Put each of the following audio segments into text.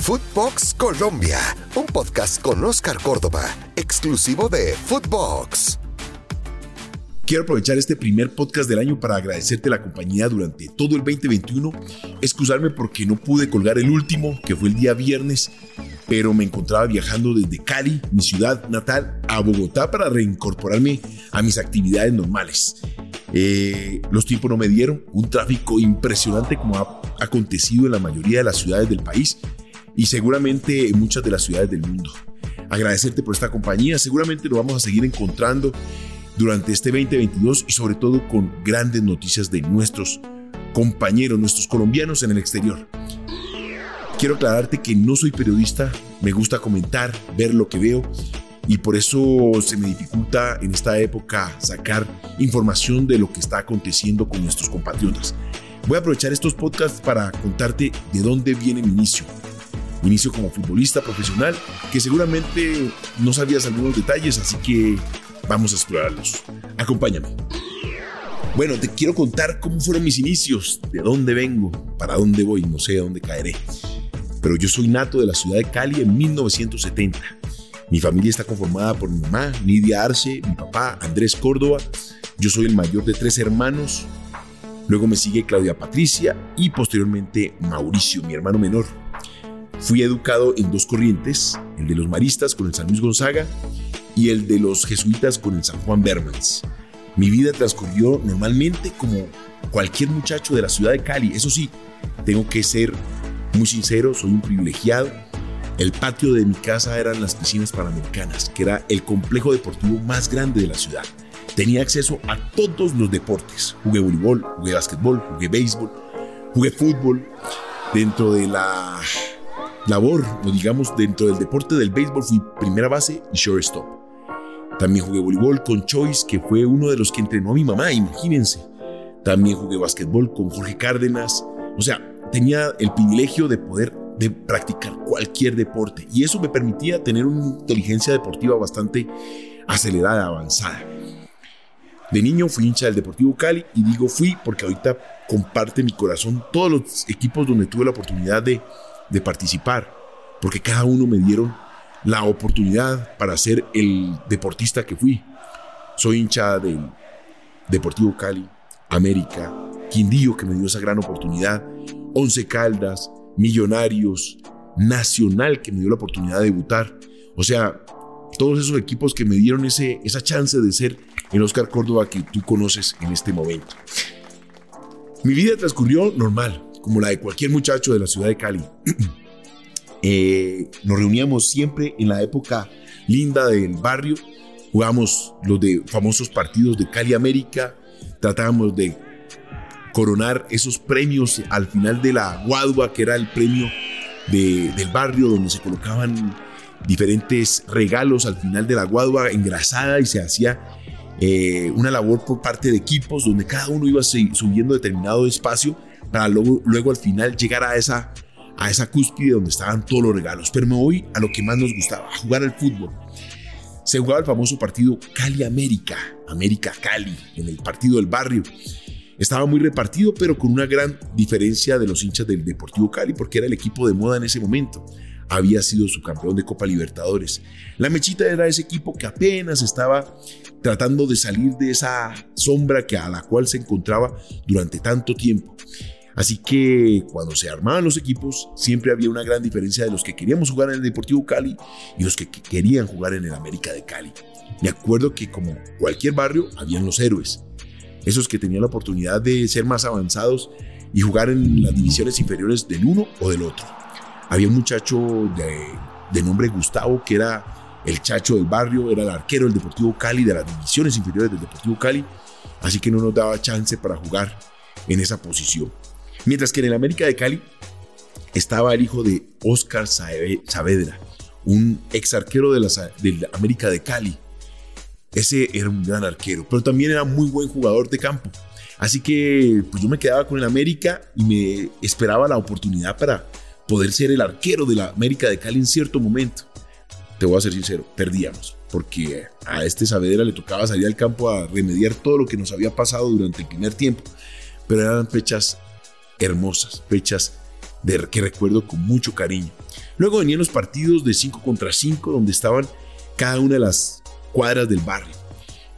Footbox Colombia, un podcast con Oscar Córdoba, exclusivo de Footbox. Quiero aprovechar este primer podcast del año para agradecerte la compañía durante todo el 2021, excusarme porque no pude colgar el último, que fue el día viernes, pero me encontraba viajando desde Cali, mi ciudad natal, a Bogotá para reincorporarme a mis actividades normales. Eh, los tiempos no me dieron, un tráfico impresionante como ha acontecido en la mayoría de las ciudades del país y seguramente en muchas de las ciudades del mundo. Agradecerte por esta compañía, seguramente lo vamos a seguir encontrando durante este 2022 y sobre todo con grandes noticias de nuestros compañeros, nuestros colombianos en el exterior. Quiero aclararte que no soy periodista, me gusta comentar, ver lo que veo y por eso se me dificulta en esta época sacar información de lo que está aconteciendo con nuestros compatriotas. Voy a aprovechar estos podcasts para contarte de dónde viene mi inicio. Inicio como futbolista profesional, que seguramente no sabías algunos detalles, así que vamos a explorarlos. Acompáñame. Bueno, te quiero contar cómo fueron mis inicios, de dónde vengo, para dónde voy, no sé a dónde caeré. Pero yo soy nato de la ciudad de Cali en 1970 mi familia está conformada por mi mamá, Nidia Arce, mi papá, Andrés Córdoba. Yo soy el mayor de tres hermanos. Luego me sigue Claudia Patricia y posteriormente Mauricio, mi hermano menor. Fui educado en dos corrientes, el de los maristas con el San Luis Gonzaga y el de los jesuitas con el San Juan Bermans. Mi vida transcurrió normalmente como cualquier muchacho de la ciudad de Cali. Eso sí, tengo que ser muy sincero, soy un privilegiado el patio de mi casa eran las piscinas panamericanas, que era el complejo deportivo más grande de la ciudad. Tenía acceso a todos los deportes. Jugué voleibol, jugué básquetbol, jugué béisbol, jugué fútbol. Dentro de la labor, o digamos, dentro del deporte del béisbol fui primera base y shortstop. También jugué voleibol con Choice, que fue uno de los que entrenó a mi mamá, imagínense. También jugué básquetbol con Jorge Cárdenas. O sea, tenía el privilegio de poder de practicar cualquier deporte y eso me permitía tener una inteligencia deportiva bastante acelerada, avanzada. De niño fui hincha del Deportivo Cali y digo fui porque ahorita comparte mi corazón todos los equipos donde tuve la oportunidad de, de participar, porque cada uno me dieron la oportunidad para ser el deportista que fui. Soy hincha del Deportivo Cali, América, Quindío que me dio esa gran oportunidad, Once Caldas, Millonarios, Nacional, que me dio la oportunidad de debutar. O sea, todos esos equipos que me dieron ese, esa chance de ser el Oscar Córdoba que tú conoces en este momento. Mi vida transcurrió normal, como la de cualquier muchacho de la ciudad de Cali. Eh, nos reuníamos siempre en la época linda del barrio, jugábamos los de famosos partidos de Cali América, tratábamos de coronar esos premios al final de la guadua, que era el premio del barrio donde se colocaban diferentes regalos al final de la guadua engrasada y se hacía eh, una labor por parte de equipos donde cada uno iba subiendo determinado espacio para luego, al final llegar a esa, a esa cúspide donde estaban todos los regalos. Pero me voy a lo que más nos gustaba, a jugar al fútbol. Se jugaba el famoso partido Cali América, América Cali, en el partido del barrio. Estaba muy repartido, pero con una gran diferencia de los hinchas del Deportivo Cali, porque era el equipo de moda en ese momento. Había sido su campeón de Copa Libertadores. La Mechita era ese equipo que apenas estaba tratando de salir de esa sombra que a la cual se encontraba durante tanto tiempo. Así que cuando se armaban los equipos, siempre había una gran diferencia de los que queríamos jugar en el Deportivo Cali y los que querían jugar en el América de Cali. Me acuerdo que como cualquier barrio, habían los héroes esos que tenían la oportunidad de ser más avanzados y jugar en las divisiones inferiores del uno o del otro. Había un muchacho de, nombre Gustavo que era el chacho del barrio, era el arquero del Deportivo Cali, de las divisiones inferiores del Deportivo Cali, así que no nos daba chance para jugar en esa posición. Mientras que en el América de Cali estaba el hijo de Oscar Saavedra, un ex arquero de la, del América de Cali, ese era un gran arquero, pero también era muy buen jugador de campo. Así que pues yo me quedaba con el América y me esperaba la oportunidad para poder ser el arquero de la América de Cali en cierto momento. Te voy a ser sincero, perdíamos, porque a este Saavedra le tocaba salir al campo a remediar todo lo que nos había pasado durante el primer tiempo. Pero eran fechas hermosas, fechas de, que recuerdo con mucho cariño. Luego venían los partidos de 5 contra 5, donde estaban cada una de las cuadras del barrio.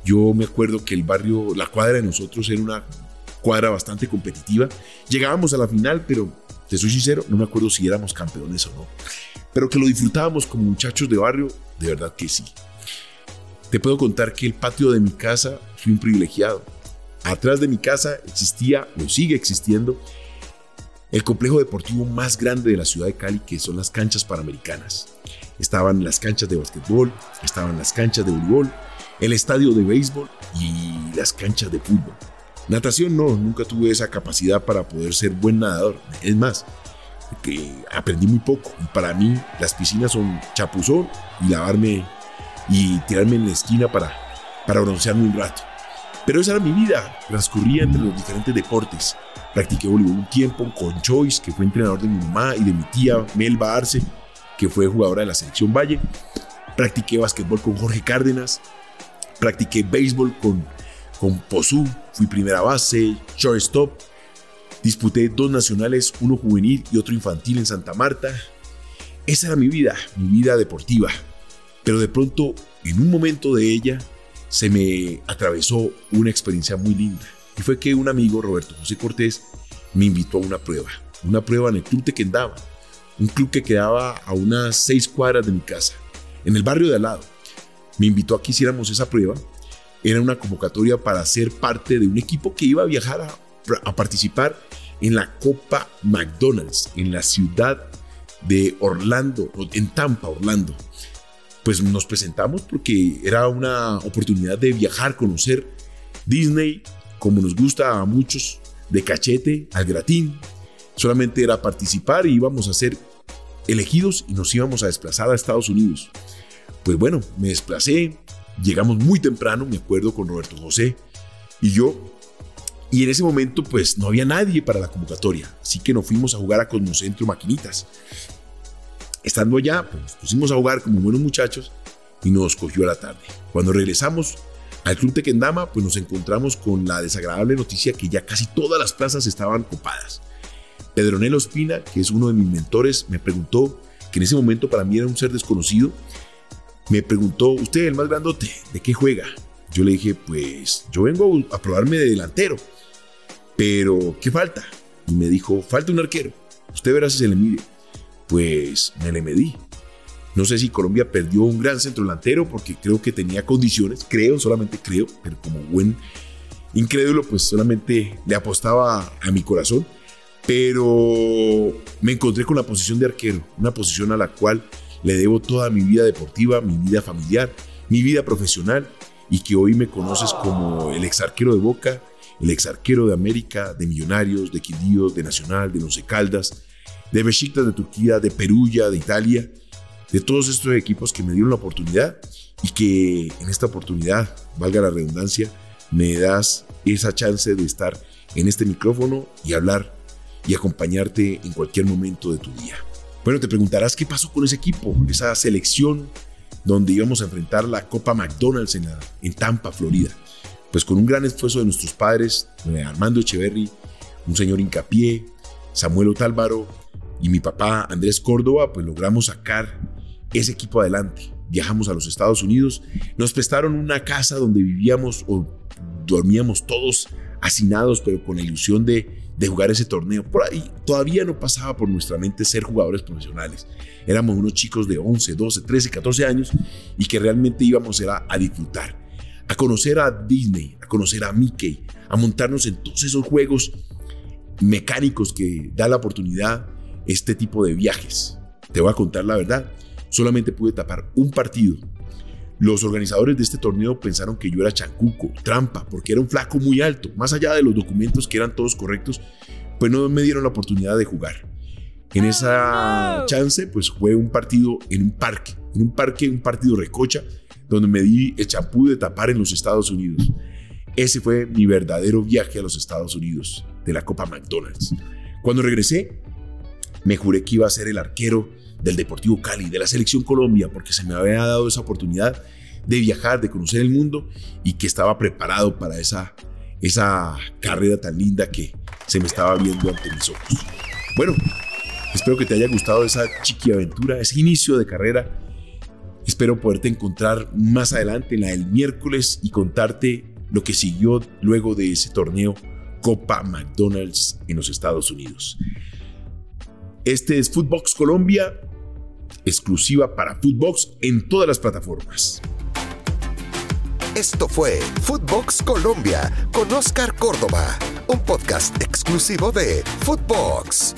Yo me acuerdo que el barrio, la cuadra de nosotros era una cuadra bastante competitiva. Llegábamos a la final, pero soy sincero, no me acuerdo si éramos campeones o no. Pero que lo disfrutábamos como muchachos de barrio, de verdad que sí. Te puedo contar que el patio de mi casa fue un privilegiado. Atrás de mi casa existía, o sigue existiendo, el complejo deportivo más grande de la ciudad de Cali, que son las canchas panamericanas. Estaban las canchas de básquetbol, estaban las canchas de voleibol, el estadio de béisbol y las canchas de fútbol. Natación no, nunca tuve esa capacidad para poder ser buen nadador. Es más, que aprendí muy poco. Y para mí las piscinas son chapuzón y lavarme y tirarme en la esquina para, para broncearme un rato. Pero esa era mi vida, transcurría entre los diferentes deportes. Practiqué voleibol un tiempo con Choice, que fue entrenador de mi mamá y de mi tía Melba Arce, que fue jugadora de la selección Valle. Practiqué básquetbol con Jorge Cárdenas. Practiqué béisbol con con Pozú, fui primera base, shortstop. Disputé dos nacionales, uno juvenil y otro infantil en Santa Marta. Esa era mi vida, mi vida deportiva. Pero de pronto, en un momento de ella, se me atravesó una experiencia muy linda. Y fue que un amigo, Roberto José Cortés, me invitó a una prueba. Una prueba en el Club Tequendama. Un club que quedaba a unas seis cuadras de mi casa, en el barrio de al lado. Me invitó a que hiciéramos esa prueba era una convocatoria para ser parte de un equipo que iba a viajar a, participar en la Copa McDonald's en la ciudad de Orlando, en Tampa, Orlando. Pues nos presentamos porque era una oportunidad de viajar, conocer Disney, como nos gusta a muchos, de cachete al gratín. Solamente era participar y íbamos a ser elegidos y nos íbamos a desplazar a Estados Unidos. Pues bueno, me desplacé, Llegamos muy temprano, me acuerdo, con Roberto José y yo. Y en ese momento, pues no había nadie para la convocatoria. Así que nos fuimos a jugar a Cosmocentro Maquinitas. Estando allá, pues nos pusimos a jugar como buenos muchachos y nos cogió a la tarde. Cuando regresamos al Club Tequendama, pues nos encontramos con la desagradable noticia que ya casi todas las plazas estaban ocupadas. Pedronel Ospina, que es uno de mis mentores, me preguntó, que en ese momento para mí era un ser desconocido, me preguntó, usted el más grandote, ¿de qué juega? Yo le dije, pues yo vengo a probarme de delantero, pero ¿qué falta? Y me dijo, falta un arquero, usted verá si se le mide. Pues me le medí. No sé si Colombia perdió un gran centro delantero porque creo que tenía condiciones, creo, solamente creo, pero como buen incrédulo, pues solamente le apostaba a mi corazón. Pero me encontré con la posición de arquero, una posición a la cual le debo toda mi vida deportiva, mi vida familiar, mi vida profesional y que hoy me conoces como el ex arquero de Boca, el ex arquero de América, de Millonarios, de Quindío, de Nacional, de Once Caldas, de Besiktas de Turquía, de Perugia, de Italia, de todos estos equipos que me dieron la oportunidad y que en esta oportunidad, valga la redundancia, me das esa chance de estar en este micrófono y hablar y acompañarte en cualquier momento de tu día. Bueno, te preguntarás qué pasó con ese equipo, esa selección donde íbamos a enfrentar la Copa McDonald's en, en Tampa, Florida. Pues con un gran esfuerzo de nuestros padres, eh, Armando Echeverry, un señor Incapié, Samuel Otálvaro y mi papá Andrés Córdoba, pues logramos sacar ese equipo adelante. Viajamos a los Estados Unidos, nos prestaron una casa donde vivíamos o dormíamos todos hacinados, pero con la ilusión de de jugar ese torneo. Por ahí todavía no pasaba por nuestra mente ser jugadores profesionales. Éramos unos chicos de 11, 12, 13, 14 años y que realmente íbamos a, a disfrutar, a conocer a Disney, a conocer a Mickey, a montarnos en todos esos juegos mecánicos que da la oportunidad este tipo de viajes. Te voy a contar la verdad, solamente pude tapar un partido los organizadores de este torneo pensaron que yo era chancuco, trampa, porque era un flaco muy alto. Más allá de los documentos que eran todos correctos, pues no me dieron la oportunidad de jugar. En esa chance, pues jugué un partido en un parque, en un parque, un partido recocha, donde me di el champú de tapar en los Estados Unidos. Ese fue mi verdadero viaje a los Estados Unidos, de la Copa McDonald's. Cuando regresé, me juré que iba a ser el arquero del Deportivo Cali, de la Selección Colombia, porque se me había dado esa oportunidad de viajar, de conocer el mundo y que estaba preparado para esa, esa carrera tan linda que se me estaba viendo ante mis ojos. Bueno, Espero que te haya gustado esa chiqui aventura, ese inicio de carrera. Espero poderte encontrar más adelante en la del miércoles y contarte lo que siguió luego de ese torneo Copa McDonald's en los Estados Unidos. Este es Footbox Colombia, exclusiva para Footbox en todas las plataformas. Esto fue Footbox Colombia con Oscar Córdoba, un podcast exclusivo de Footbox.